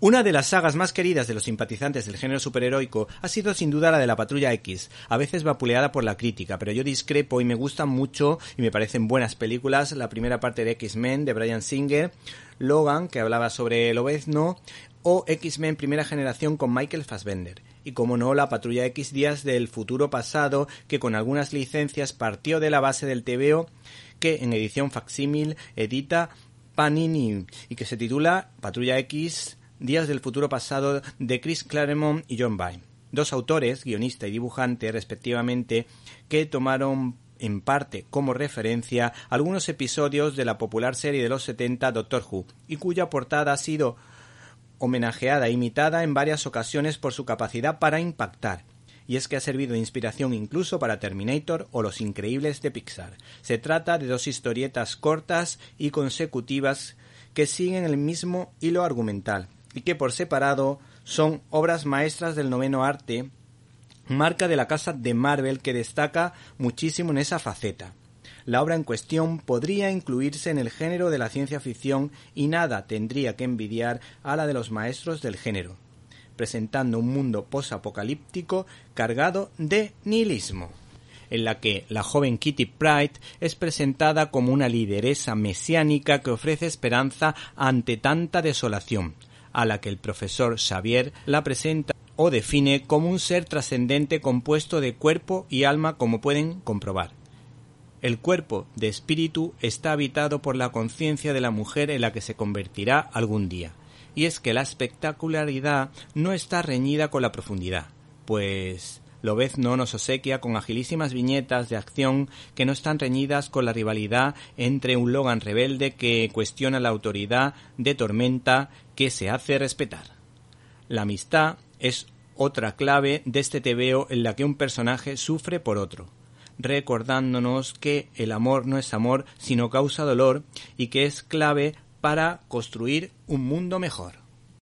Una de las sagas más queridas de los simpatizantes del género superheroico ha sido sin duda la de la Patrulla X, a veces vapuleada por la crítica, pero yo discrepo y me gustan mucho y me parecen buenas películas la primera parte de X-Men de Brian Singer, Logan, que hablaba sobre el obezno, o X-Men primera generación con Michael Fassbender. Y como no, la Patrulla X Días del futuro pasado, que con algunas licencias partió de la base del TVO, que en edición facsímil edita Panini y que se titula Patrulla X Días del futuro pasado de Chris Claremont y John Byrne, dos autores, guionista y dibujante respectivamente, que tomaron en parte como referencia algunos episodios de la popular serie de los 70 Doctor Who, y cuya portada ha sido homenajeada e imitada en varias ocasiones por su capacidad para impactar, y es que ha servido de inspiración incluso para Terminator o Los Increíbles de Pixar. Se trata de dos historietas cortas y consecutivas que siguen el mismo hilo argumental, y que por separado son obras maestras del noveno arte, marca de la casa de Marvel que destaca muchísimo en esa faceta. La obra en cuestión podría incluirse en el género de la ciencia ficción y nada tendría que envidiar a la de los maestros del género, presentando un mundo posapocalíptico cargado de nihilismo en la que la joven Kitty Pride es presentada como una lideresa mesiánica que ofrece esperanza ante tanta desolación, a la que el profesor Xavier la presenta o define como un ser trascendente compuesto de cuerpo y alma como pueden comprobar. El cuerpo de espíritu está habitado por la conciencia de la mujer en la que se convertirá algún día, y es que la espectacularidad no está reñida con la profundidad, pues no nos obsequia con agilísimas viñetas de acción que no están reñidas con la rivalidad entre un Logan rebelde que cuestiona la autoridad de Tormenta que se hace respetar. La amistad es otra clave de este tebeo en la que un personaje sufre por otro, recordándonos que el amor no es amor sino causa dolor y que es clave para construir un mundo mejor.